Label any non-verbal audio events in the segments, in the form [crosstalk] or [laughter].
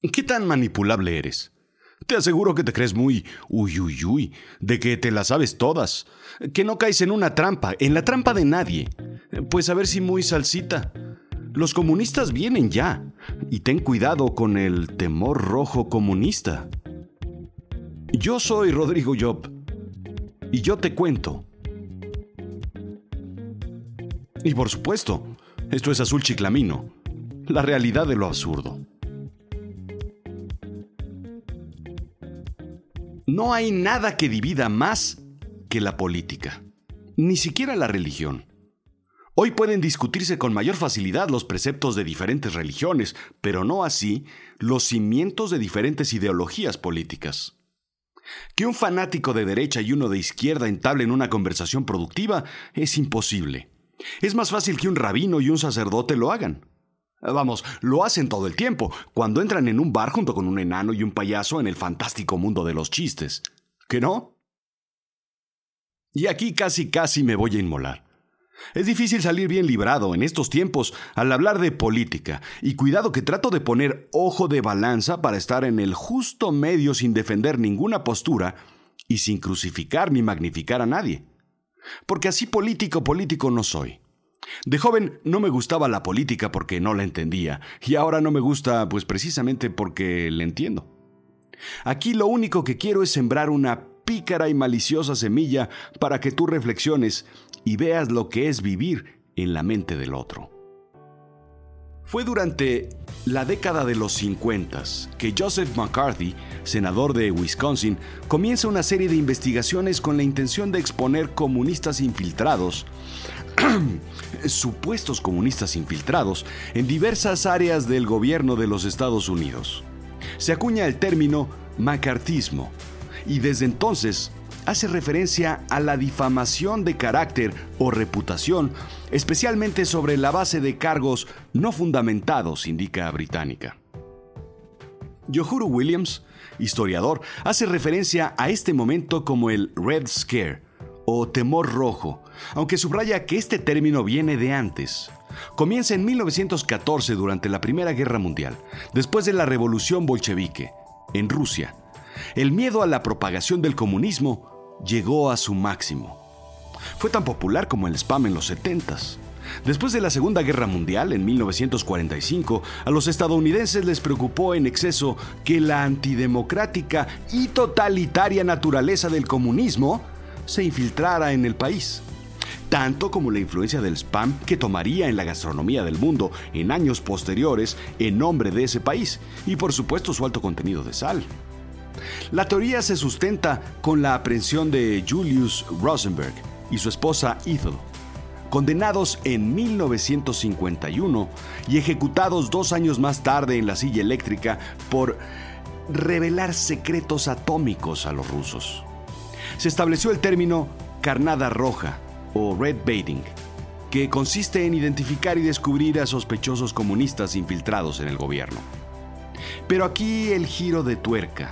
¿Qué tan manipulable eres? Te aseguro que te crees muy uy uy uy, de que te las sabes todas, que no caes en una trampa, en la trampa de nadie. Pues a ver si muy salsita. Los comunistas vienen ya, y ten cuidado con el temor rojo comunista. Yo soy Rodrigo Job, y yo te cuento. Y por supuesto, esto es Azul Chiclamino, la realidad de lo absurdo. No hay nada que divida más que la política, ni siquiera la religión. Hoy pueden discutirse con mayor facilidad los preceptos de diferentes religiones, pero no así los cimientos de diferentes ideologías políticas. Que un fanático de derecha y uno de izquierda entablen una conversación productiva es imposible. Es más fácil que un rabino y un sacerdote lo hagan. Vamos, lo hacen todo el tiempo, cuando entran en un bar junto con un enano y un payaso en el fantástico mundo de los chistes. ¿Que no? Y aquí casi casi me voy a inmolar. Es difícil salir bien librado en estos tiempos al hablar de política, y cuidado que trato de poner ojo de balanza para estar en el justo medio sin defender ninguna postura y sin crucificar ni magnificar a nadie. Porque así político político no soy. De joven no me gustaba la política porque no la entendía, y ahora no me gusta pues precisamente porque la entiendo. Aquí lo único que quiero es sembrar una pícara y maliciosa semilla para que tú reflexiones y veas lo que es vivir en la mente del otro. Fue durante la década de los 50 que Joseph McCarthy, senador de Wisconsin, comienza una serie de investigaciones con la intención de exponer comunistas infiltrados [clears throat] supuestos comunistas infiltrados en diversas áreas del gobierno de los Estados Unidos. Se acuña el término macartismo y desde entonces hace referencia a la difamación de carácter o reputación, especialmente sobre la base de cargos no fundamentados, indica Británica. Yohuru Williams, historiador, hace referencia a este momento como el Red Scare o temor rojo, aunque subraya que este término viene de antes. Comienza en 1914 durante la Primera Guerra Mundial, después de la Revolución Bolchevique, en Rusia. El miedo a la propagación del comunismo llegó a su máximo. Fue tan popular como el spam en los 70 Después de la Segunda Guerra Mundial, en 1945, a los estadounidenses les preocupó en exceso que la antidemocrática y totalitaria naturaleza del comunismo se infiltrara en el país tanto como la influencia del spam que tomaría en la gastronomía del mundo en años posteriores en nombre de ese país, y por supuesto su alto contenido de sal. La teoría se sustenta con la aprehensión de Julius Rosenberg y su esposa Ethel, condenados en 1951 y ejecutados dos años más tarde en la silla eléctrica por revelar secretos atómicos a los rusos. Se estableció el término carnada roja o red baiting, que consiste en identificar y descubrir a sospechosos comunistas infiltrados en el gobierno. Pero aquí el giro de tuerca.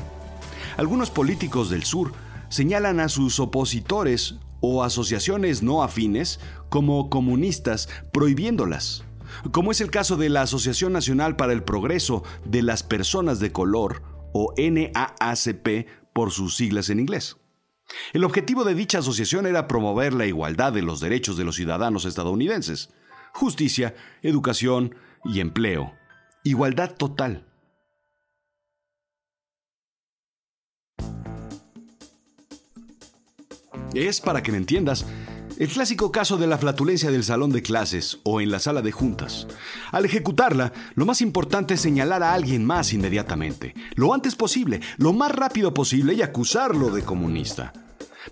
Algunos políticos del sur señalan a sus opositores o asociaciones no afines como comunistas prohibiéndolas, como es el caso de la Asociación Nacional para el Progreso de las Personas de Color o NAACP por sus siglas en inglés. El objetivo de dicha asociación era promover la igualdad de los derechos de los ciudadanos estadounidenses, justicia, educación y empleo. Igualdad total. Es, para que me entiendas, el clásico caso de la flatulencia del salón de clases o en la sala de juntas. Al ejecutarla, lo más importante es señalar a alguien más inmediatamente, lo antes posible, lo más rápido posible y acusarlo de comunista.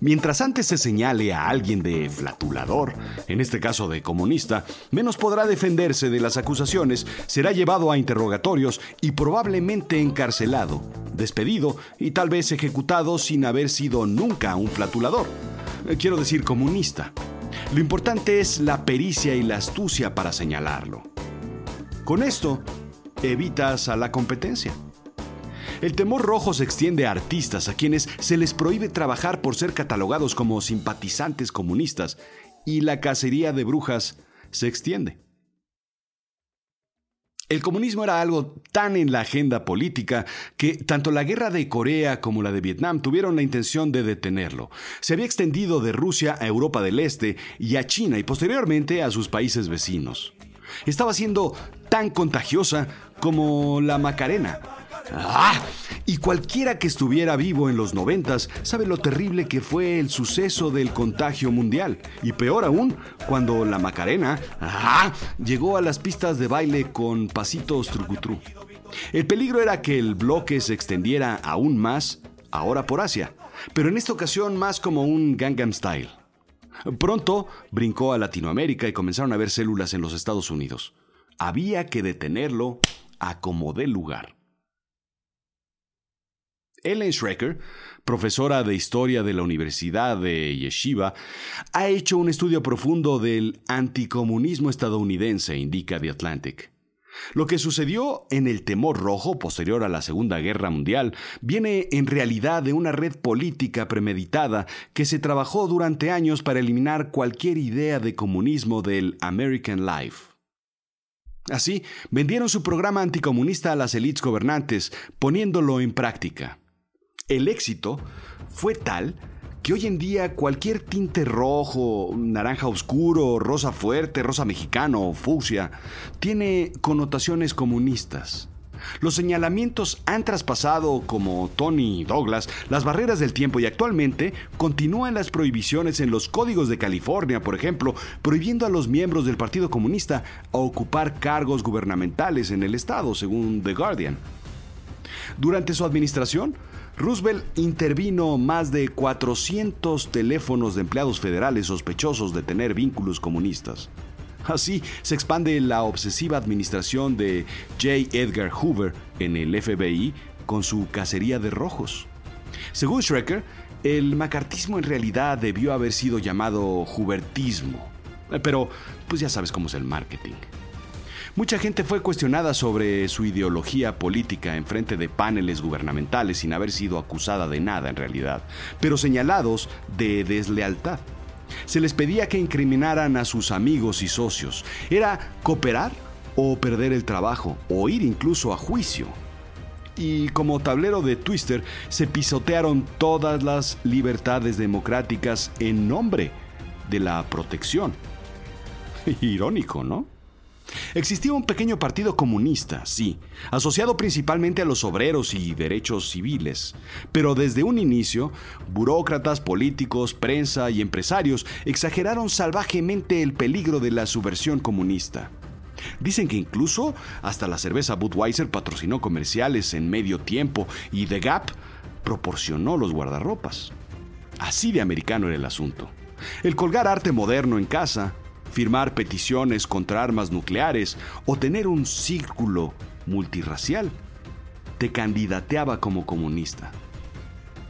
Mientras antes se señale a alguien de flatulador, en este caso de comunista, menos podrá defenderse de las acusaciones, será llevado a interrogatorios y probablemente encarcelado, despedido y tal vez ejecutado sin haber sido nunca un flatulador. Eh, quiero decir comunista. Lo importante es la pericia y la astucia para señalarlo. Con esto, evitas a la competencia. El temor rojo se extiende a artistas a quienes se les prohíbe trabajar por ser catalogados como simpatizantes comunistas y la cacería de brujas se extiende. El comunismo era algo tan en la agenda política que tanto la guerra de Corea como la de Vietnam tuvieron la intención de detenerlo. Se había extendido de Rusia a Europa del Este y a China y posteriormente a sus países vecinos. Estaba siendo tan contagiosa como la Macarena, ¡Ah! Y cualquiera que estuviera vivo en los noventas sabe lo terrible que fue el suceso del contagio mundial. Y peor aún, cuando la Macarena ¡ah! llegó a las pistas de baile con pasitos trucutru. El peligro era que el bloque se extendiera aún más, ahora por Asia, pero en esta ocasión más como un Gangnam Style. Pronto brincó a Latinoamérica y comenzaron a ver células en los Estados Unidos. Había que detenerlo a como dé lugar. Ellen Schrecker, profesora de historia de la Universidad de Yeshiva, ha hecho un estudio profundo del anticomunismo estadounidense, indica The Atlantic. Lo que sucedió en el temor rojo posterior a la Segunda Guerra Mundial viene en realidad de una red política premeditada que se trabajó durante años para eliminar cualquier idea de comunismo del American Life. Así, vendieron su programa anticomunista a las élites gobernantes, poniéndolo en práctica. El éxito fue tal que hoy en día cualquier tinte rojo, naranja oscuro, rosa fuerte, rosa mexicano o fucsia tiene connotaciones comunistas. Los señalamientos han traspasado, como Tony Douglas, las barreras del tiempo y actualmente continúan las prohibiciones en los códigos de California, por ejemplo, prohibiendo a los miembros del Partido Comunista a ocupar cargos gubernamentales en el Estado, según The Guardian. Durante su administración, Roosevelt intervino más de 400 teléfonos de empleados federales sospechosos de tener vínculos comunistas. Así se expande la obsesiva administración de J. Edgar Hoover en el FBI con su cacería de rojos. Según Schrecker, el macartismo en realidad debió haber sido llamado Hoovertismo. Pero, pues ya sabes cómo es el marketing. Mucha gente fue cuestionada sobre su ideología política en frente de paneles gubernamentales sin haber sido acusada de nada en realidad, pero señalados de deslealtad. Se les pedía que incriminaran a sus amigos y socios. Era cooperar o perder el trabajo, o ir incluso a juicio. Y como tablero de Twister se pisotearon todas las libertades democráticas en nombre de la protección. [laughs] Irónico, ¿no? Existía un pequeño partido comunista, sí, asociado principalmente a los obreros y derechos civiles, pero desde un inicio, burócratas, políticos, prensa y empresarios exageraron salvajemente el peligro de la subversión comunista. Dicen que incluso hasta la cerveza Budweiser patrocinó comerciales en medio tiempo y The Gap proporcionó los guardarropas. Así de americano era el asunto. El colgar arte moderno en casa, firmar peticiones contra armas nucleares o tener un círculo multirracial, te candidateaba como comunista.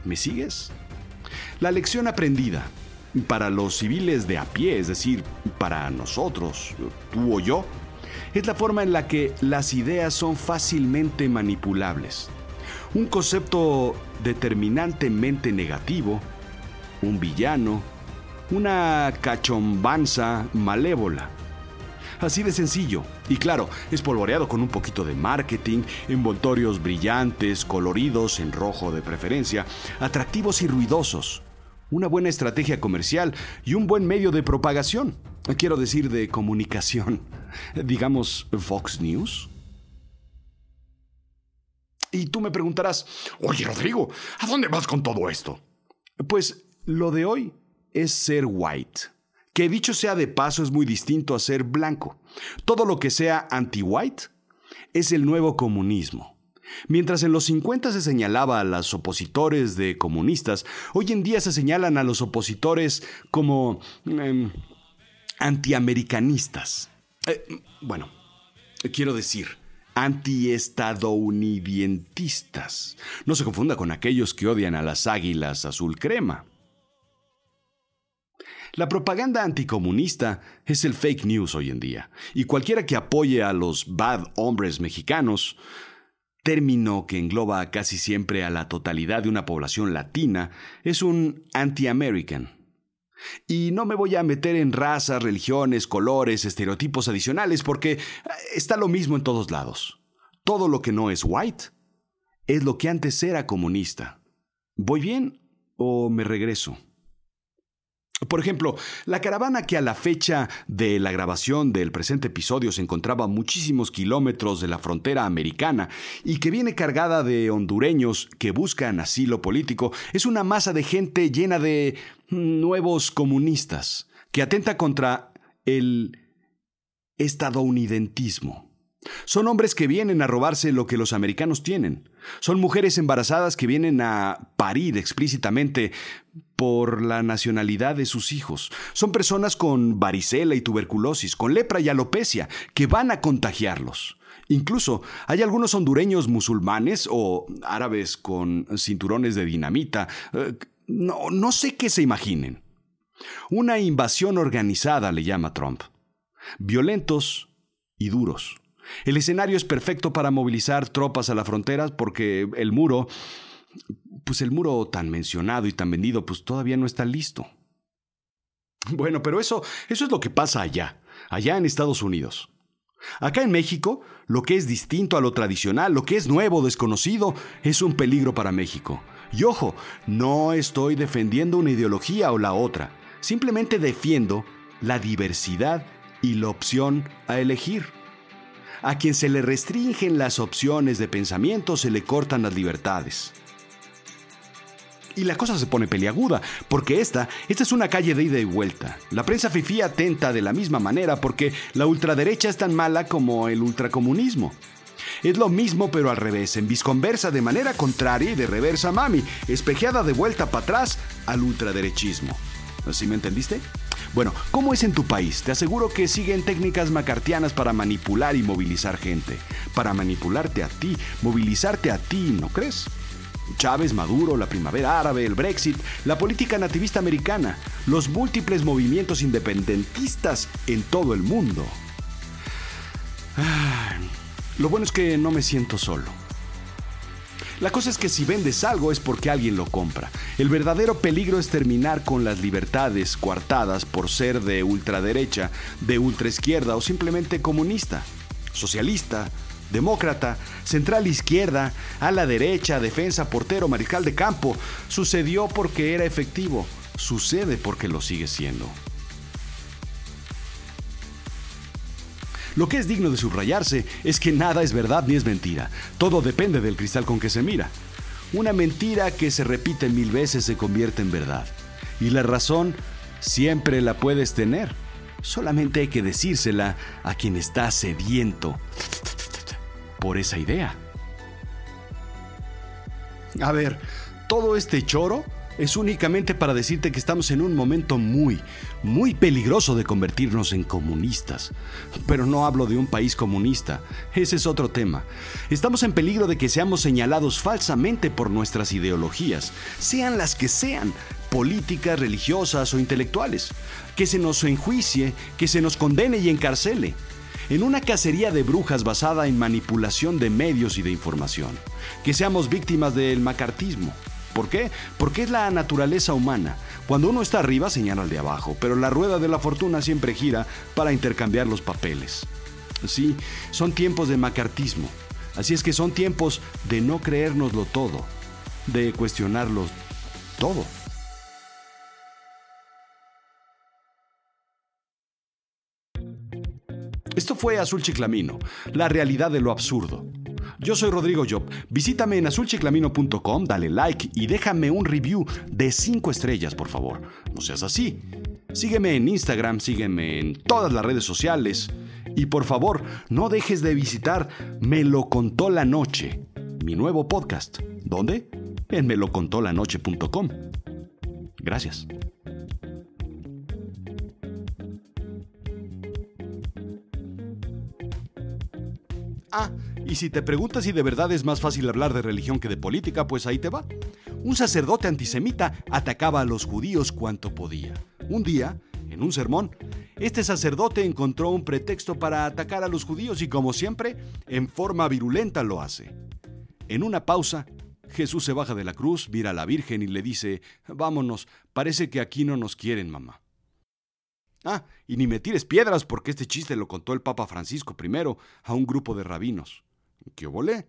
¿Me sigues? La lección aprendida para los civiles de a pie, es decir, para nosotros, tú o yo, es la forma en la que las ideas son fácilmente manipulables. Un concepto determinantemente negativo, un villano, una cachombanza malévola. Así de sencillo. Y claro, espolvoreado con un poquito de marketing, envoltorios brillantes, coloridos, en rojo de preferencia, atractivos y ruidosos. Una buena estrategia comercial y un buen medio de propagación. Quiero decir de comunicación. [laughs] Digamos Fox News. Y tú me preguntarás, oye Rodrigo, ¿a dónde vas con todo esto? Pues lo de hoy es ser white. Que dicho sea de paso es muy distinto a ser blanco. Todo lo que sea anti-white es el nuevo comunismo. Mientras en los 50 se señalaba a los opositores de comunistas, hoy en día se señalan a los opositores como em, antiamericanistas. Eh, bueno, quiero decir, antiestadounidentistas. No se confunda con aquellos que odian a las águilas azul crema. La propaganda anticomunista es el fake news hoy en día, y cualquiera que apoye a los bad hombres mexicanos, término que engloba casi siempre a la totalidad de una población latina, es un anti-American. Y no me voy a meter en razas, religiones, colores, estereotipos adicionales, porque está lo mismo en todos lados. Todo lo que no es white es lo que antes era comunista. ¿Voy bien o me regreso? Por ejemplo, la caravana que a la fecha de la grabación del presente episodio se encontraba a muchísimos kilómetros de la frontera americana y que viene cargada de hondureños que buscan asilo político es una masa de gente llena de nuevos comunistas que atenta contra el estadounidentismo. Son hombres que vienen a robarse lo que los americanos tienen. Son mujeres embarazadas que vienen a parir explícitamente por la nacionalidad de sus hijos. Son personas con varicela y tuberculosis, con lepra y alopecia, que van a contagiarlos. Incluso hay algunos hondureños musulmanes o árabes con cinturones de dinamita. Eh, no, no sé qué se imaginen. Una invasión organizada le llama Trump. Violentos y duros. El escenario es perfecto para movilizar tropas a la frontera porque el muro, pues el muro tan mencionado y tan vendido, pues todavía no está listo. Bueno, pero eso, eso es lo que pasa allá, allá en Estados Unidos. Acá en México, lo que es distinto a lo tradicional, lo que es nuevo, desconocido, es un peligro para México. Y ojo, no estoy defendiendo una ideología o la otra, simplemente defiendo la diversidad y la opción a elegir. A quien se le restringen las opciones de pensamiento se le cortan las libertades. Y la cosa se pone peliaguda, porque esta, esta es una calle de ida y vuelta. La prensa fifí atenta de la misma manera porque la ultraderecha es tan mala como el ultracomunismo. Es lo mismo pero al revés, en visconversa de manera contraria y de reversa mami, espejeada de vuelta para atrás al ultraderechismo. ¿Sí me entendiste? Bueno, ¿cómo es en tu país? Te aseguro que siguen técnicas macartianas para manipular y movilizar gente. Para manipularte a ti, movilizarte a ti, ¿no crees? Chávez, Maduro, la primavera árabe, el Brexit, la política nativista americana, los múltiples movimientos independentistas en todo el mundo. lo bueno es que no me siento solo. La cosa es que si vendes algo es porque alguien lo compra. El verdadero peligro es terminar con las libertades coartadas por ser de ultraderecha, de ultraizquierda o simplemente comunista, socialista, demócrata, central izquierda, a la derecha, defensa, portero, mariscal de campo. Sucedió porque era efectivo. Sucede porque lo sigue siendo. Lo que es digno de subrayarse es que nada es verdad ni es mentira. Todo depende del cristal con que se mira. Una mentira que se repite mil veces se convierte en verdad. Y la razón siempre la puedes tener. Solamente hay que decírsela a quien está sediento por esa idea. A ver, todo este choro es únicamente para decirte que estamos en un momento muy, muy peligroso de convertirnos en comunistas. Pero no hablo de un país comunista, ese es otro tema. Estamos en peligro de que seamos señalados falsamente por nuestras ideologías, sean las que sean, políticas, religiosas o intelectuales, que se nos enjuicie, que se nos condene y encarcele. En una cacería de brujas basada en manipulación de medios y de información, que seamos víctimas del macartismo, ¿Por qué? Porque es la naturaleza humana. Cuando uno está arriba señala al de abajo, pero la rueda de la fortuna siempre gira para intercambiar los papeles. Sí, son tiempos de macartismo. Así es que son tiempos de no creérnoslo todo, de cuestionarlo todo. Esto fue Azul Chiclamino, la realidad de lo absurdo. Yo soy Rodrigo Job. Visítame en azulchiclamino.com, dale like y déjame un review de 5 estrellas, por favor. No seas así. Sígueme en Instagram, sígueme en todas las redes sociales. Y por favor, no dejes de visitar Me lo contó la noche, mi nuevo podcast. ¿Dónde? En melocontolanoche.com. Gracias. Ah, y si te preguntas si de verdad es más fácil hablar de religión que de política, pues ahí te va. Un sacerdote antisemita atacaba a los judíos cuanto podía. Un día, en un sermón, este sacerdote encontró un pretexto para atacar a los judíos y como siempre, en forma virulenta lo hace. En una pausa, Jesús se baja de la cruz, mira a la Virgen y le dice, vámonos, parece que aquí no nos quieren, mamá. Ah, y ni me tires piedras porque este chiste lo contó el Papa Francisco I a un grupo de rabinos. ¿Qué volé?